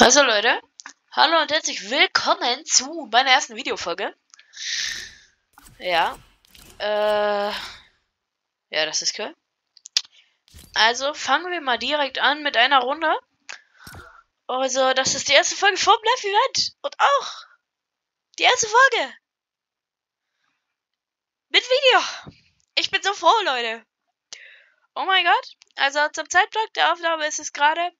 Also Leute, hallo und herzlich willkommen zu meiner ersten Videofolge. Ja, äh, ja, das ist cool. Also fangen wir mal direkt an mit einer Runde. Also, das ist die erste Folge vom Live-Event und auch die erste Folge mit Video. Ich bin so froh, Leute. Oh mein Gott. Also zum Zeitpunkt der Aufnahme ist es gerade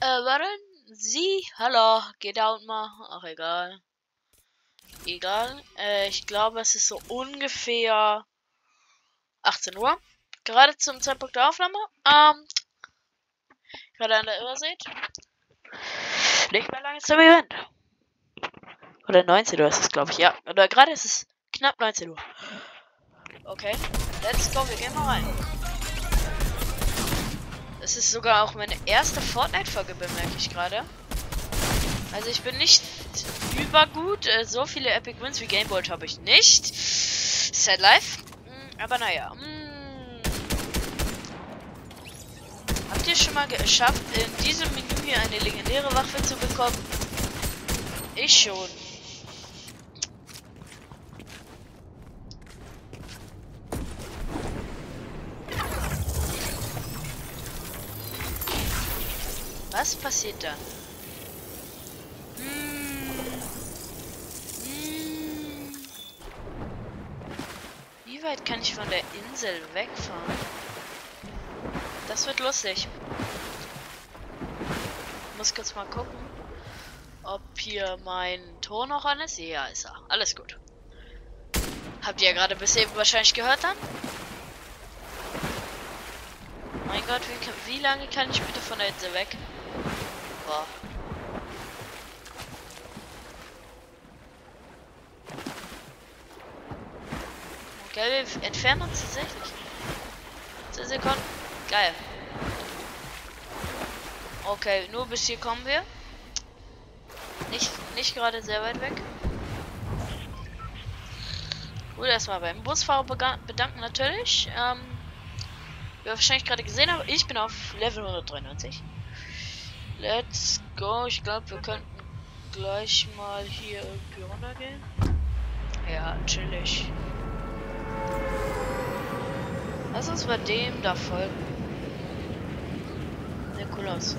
äh, warte. Sie? Hallo, geht out mal. Ach, egal. Egal. Äh, ich glaube, es ist so ungefähr 18 Uhr. Gerade zum Zeitpunkt der Aufnahme. Ähm, gerade an der Übersicht. Nicht mehr lange zum Event. Oder 19 Uhr ist es, glaube ich. Ja. Oder gerade ist es knapp 19 Uhr. Okay. Let's go, wir gehen mal rein. Es ist sogar auch meine erste Fortnite-Folge, bemerke ich gerade. Also ich bin nicht übergut. Äh, so viele Epic Wins wie Gameboy habe ich nicht. Sad Life. Mm, aber naja. Mm. Habt ihr schon mal geschafft, in diesem Menü hier eine legendäre Waffe zu bekommen? Ich schon. Was passiert dann? Hm. Hm. Wie weit kann ich von der Insel wegfahren? Das wird lustig. Ich muss kurz mal gucken, ob hier mein Tor noch an ist. Ja, ist er. Alles gut. Habt ihr ja gerade bis eben wahrscheinlich gehört dann? Mein Gott, wie, wie lange kann ich bitte von der Insel weg? Boah. Okay, wir entfernen uns tatsächlich. 10 Sekunden. Geil. Okay, nur bis hier kommen wir. Nicht, nicht gerade sehr weit weg. Gut, erstmal beim Busfahrer bedanken natürlich. Ähm, wie ihr wahrscheinlich gerade gesehen habt, ich bin auf Level 193. Let's go. Ich glaube, wir könnten gleich mal hier irgendwie runtergehen. Ja, chillig. Lass uns bei dem da folgen. Der cool aus.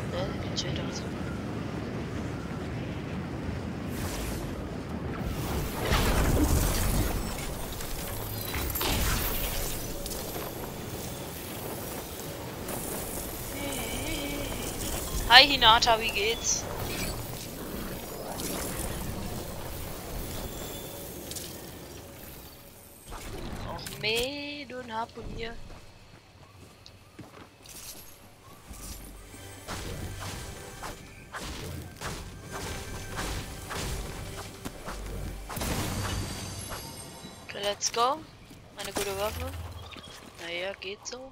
Hi Hinata, wie geht's? Och meh, du ein Harpun hier. Okay, let's go. Eine gute Waffe. Naja, geht so.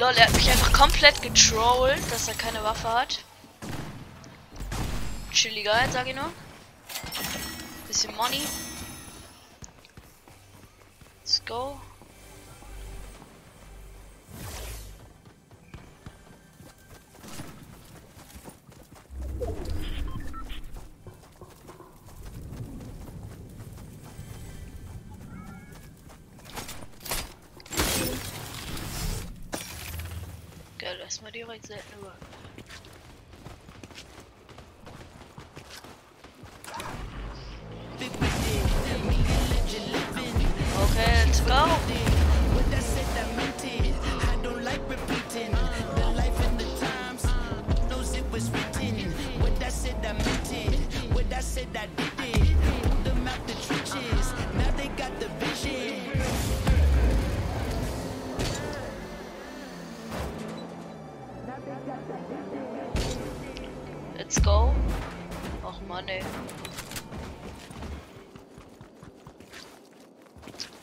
Lol, er hat mich einfach komplett getrollt, dass er keine Waffe hat. Chilly geil, sag ich nur. Bisschen Money. Let's go. Erstmal direkt selten über. Okay, Let's go. Och Mann, ey.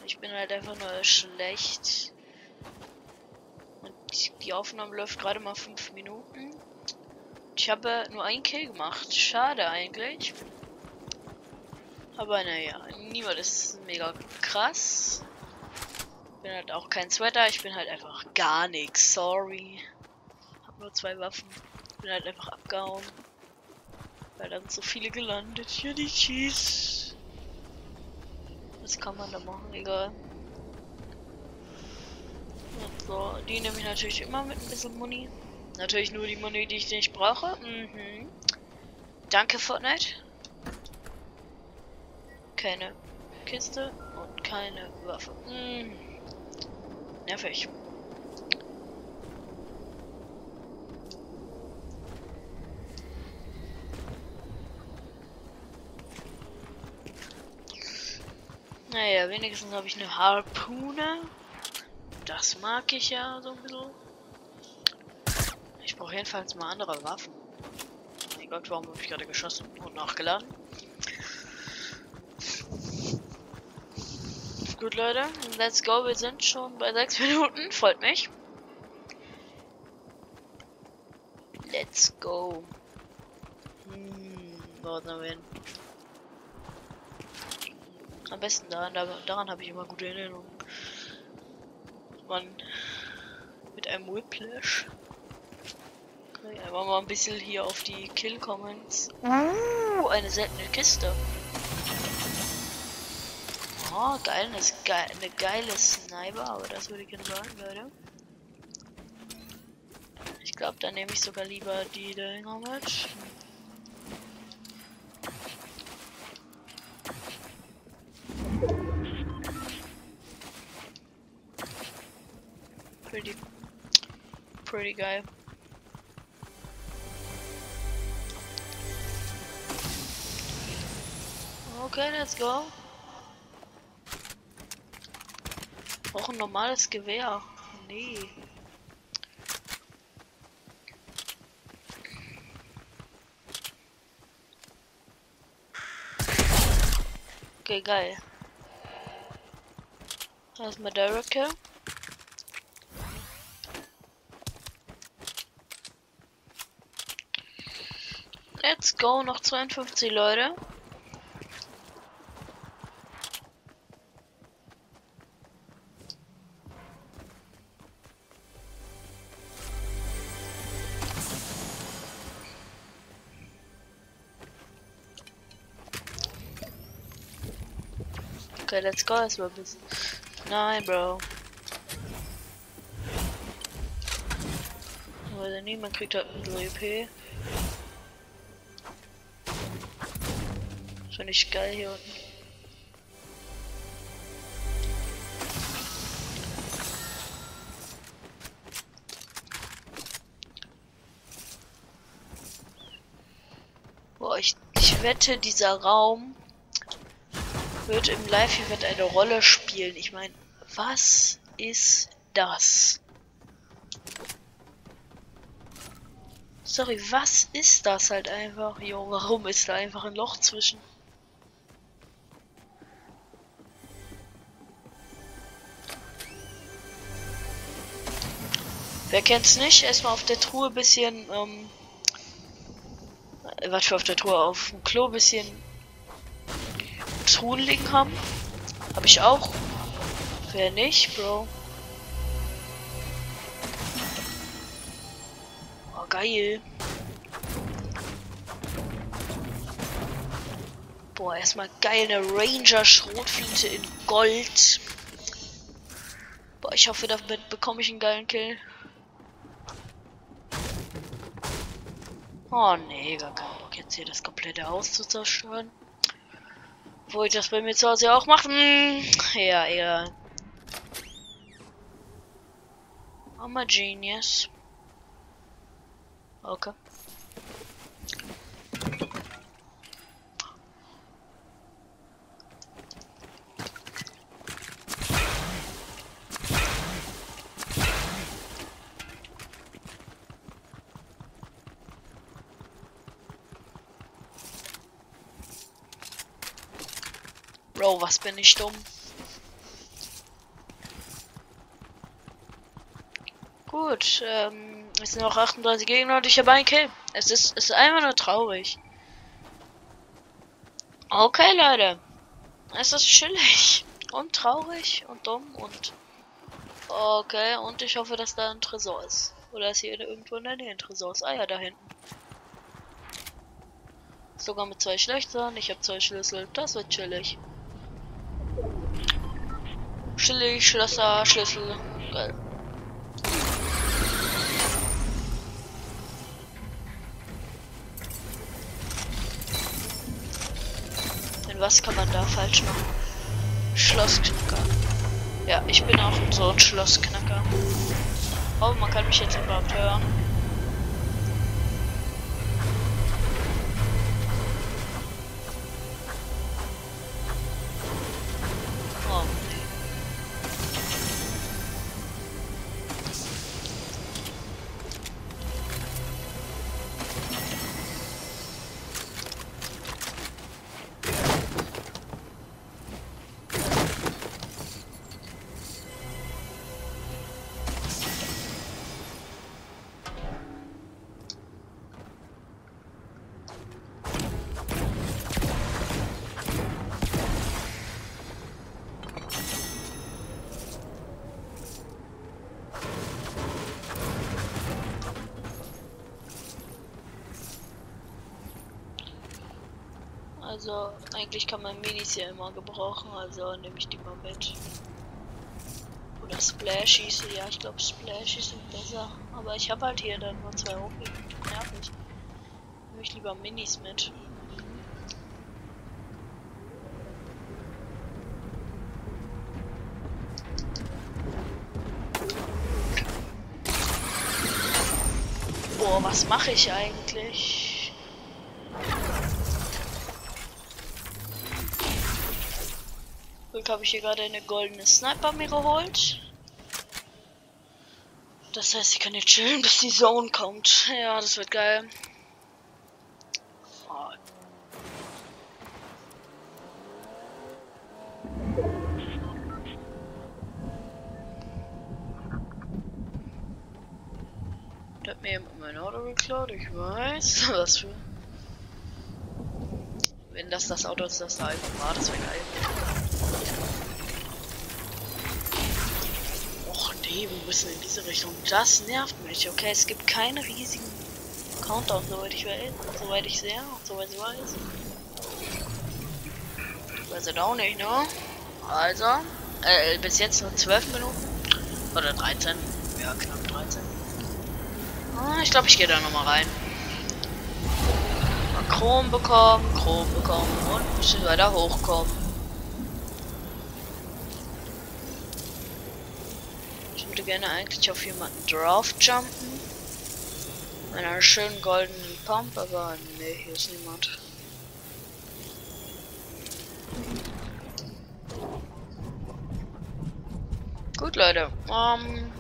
Ich bin halt einfach nur schlecht. Und die Aufnahme läuft gerade mal fünf Minuten. Ich habe nur ein Kill gemacht. Schade eigentlich. Aber naja, niemand ist mega krass. Bin halt auch kein Sweater, ich bin halt einfach gar nichts. Sorry. Hab nur zwei Waffen. Bin halt einfach abgehauen. Weil dann so viele gelandet. Hier die Cheese. Was kann man da machen? Egal. Und so, die nehme ich natürlich immer mit ein bisschen Money. Natürlich nur die Money, die ich nicht brauche. Mhm. Danke, Fortnite. Keine Kiste und keine Waffe. Mhm. Nervig. Naja, wenigstens habe ich eine Harpune. Das mag ich ja so ein bisschen. Ich brauche jedenfalls mal andere Waffen. Mein Gott, warum habe ich gerade geschossen und nachgeladen? Gut, Leute, let's go. Wir sind schon bei 6 Minuten. Freut mich. Let's go. Hm, wo wir hin? Am besten daran, daran habe ich immer gute Erinnerungen. Man mit einem Whiplash. Okay, einfach mal ein bisschen hier auf die Kill-Comments. Uh, eine seltene Kiste. Oh, geil, das eine geile Sniper, aber das würde ich gerne sagen, Leute. Ich glaube, dann nehme ich sogar lieber die Dinger pretty geil. Okay, let's go. Auch ein normales Gewehr. Nee. Okay, geil. Erstmal Derek Kill. Let's go, noch 52 Leute. Okay, let's go erstmal ein bisschen. Nein, Bro. Weil niemand kriegt halt ein EP. Finde ich geil hier unten. Boah, ich, ich wette, dieser Raum wird im Live-Event eine Rolle spielen. Ich meine, was ist das? Sorry, was ist das halt einfach? Jo, warum ist da einfach ein Loch zwischen? Wer kennt's nicht? Erstmal auf der Truhe bisschen, ähm, was für auf der Truhe, auf dem Klo bisschen Truhen liegen haben. Habe ich auch. Wer nicht, Bro? Oh, geil. Boah, erstmal geil, eine Ranger-Schrotflinte in Gold. Boah, ich hoffe, damit bekomme ich einen geilen Kill. Oh nee, gar keinen Bock jetzt hier das komplette Haus zu zerstören. Wo ich das bei mir zu Hause auch machen? Ja, egal. I'm a genius. Okay. Bro, was bin ich dumm? Gut, ähm, es sind noch 38 Gegner und ich habe einen Kill. Es ist, es ist einfach nur traurig. Okay, Leute. Es ist chillig und traurig und dumm und okay und ich hoffe, dass da ein Tresor ist. Oder ist hier irgendwo in der Nähe ein Tresor? Ah ja, da hinten. Sogar mit zwei Schlechtern. Ich habe zwei Schlüssel. Das wird chillig. Chillig, Schlösser, Schlüssel. Geil. Denn was kann man da falsch machen? Schlossknacker. Ja, ich bin auch so ein Schlossknacker. Oh, man kann mich jetzt überhaupt hören. Also eigentlich kann man Minis ja immer gebrauchen, also nehme ich die mal mit. Oder Splashies, ja ich glaube Splashies sind besser. Aber ich habe halt hier dann nur zwei Hochwege. Nervig. Nehme ich lieber Minis mit. Boah, was mache ich eigentlich? Glück habe ich hier gerade eine goldene Sniper mir geholt. Das heißt, ich kann jetzt chillen, bis die Zone kommt. Ja, das wird geil. Oh. Der hat mir jemand mein Auto geklaut, ich weiß. Was für. Wenn das das Auto ist, das da einfach war, das wäre geil. Wir müssen in diese Richtung. Das nervt mich. Okay, es gibt keinen riesigen Countdown, soweit ich weiß, soweit ich sehe, soweit ich weiß. Weiß ich auch nicht, ne? Also, äh, bis jetzt nur 12 Minuten. Oder 13. Ja, knapp 13. Ah, ich glaube, ich gehe da nochmal rein. Chrom bekommen, Chrom bekommen und ein bisschen weiter hochkommen. Gerne eigentlich auf jemanden draufjumpen. Mit einer schönen goldenen Pump, aber nee, hier ist niemand. Gut, Leute. Ähm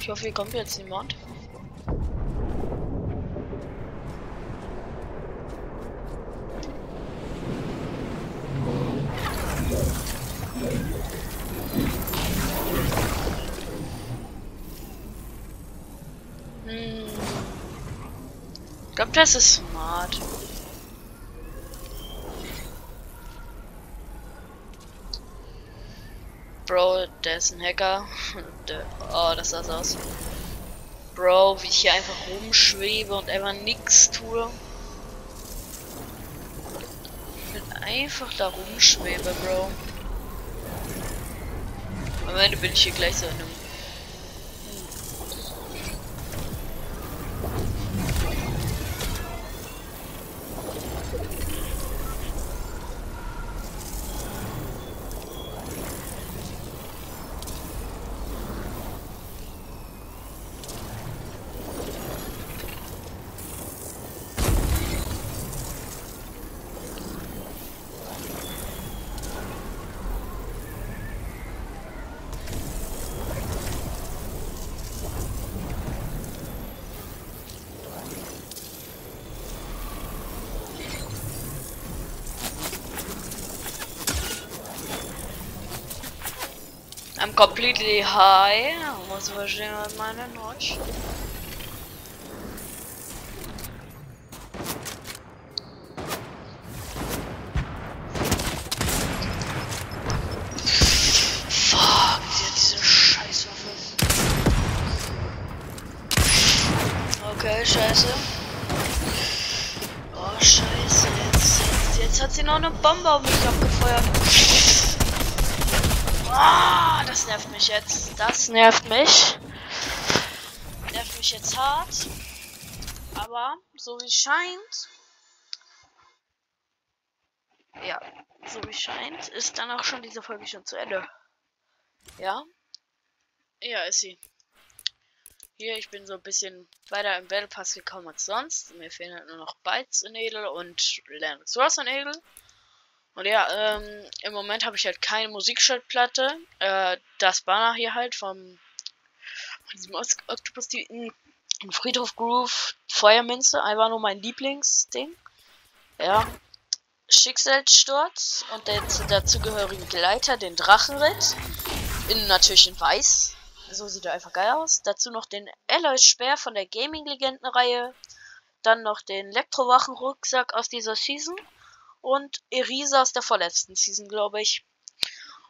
ich hoffe, hier kommt jetzt niemand. Ich glaube, das ist smart. Bro, der ist ein Hacker. Der, oh, das sah so aus. Bro, wie ich hier einfach rumschwebe und einfach nichts tue. Ich bin einfach da rumschwebe, Bro. Am Ende bin ich hier gleich so in einem completely high. Muss verstehen, was meine Notch. Okay, scheiße. Oh, scheiße. Jetzt, jetzt, jetzt hat sie noch eine Bombe auf mich abgefeuert. Ah, das nervt mich jetzt. Das nervt mich. Nervt mich jetzt hart. Aber, so wie scheint. Ja, so wie scheint, ist dann auch schon diese Folge schon zu Ende. Ja? Ja, ist sie. Hier, ich bin so ein bisschen weiter im Battle Pass gekommen als sonst. Mir fehlen halt nur noch Bytes in Edel und Land Source in Edel. Und ja, ähm, im Moment habe ich halt keine Musikschaltplatte. Äh, das Banner hier halt vom von diesem Octopus in, in Friedhof Groove Feuerminze. Einfach nur mein Lieblingsding. Ja. Schicksalssturz und den dazugehörigen Gleiter, den Drachenritt. In natürlich in weiß. So sieht er einfach geil aus. Dazu noch den Alloy Speer von der Gaming-Legenden-Reihe. Dann noch den Elektrowachen-Rucksack aus dieser Season. Und Erisa aus der vorletzten Season, glaube ich.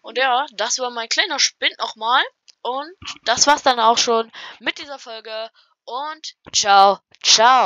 Und ja, das war mein kleiner Spind nochmal. Und das war's dann auch schon mit dieser Folge. Und ciao, ciao.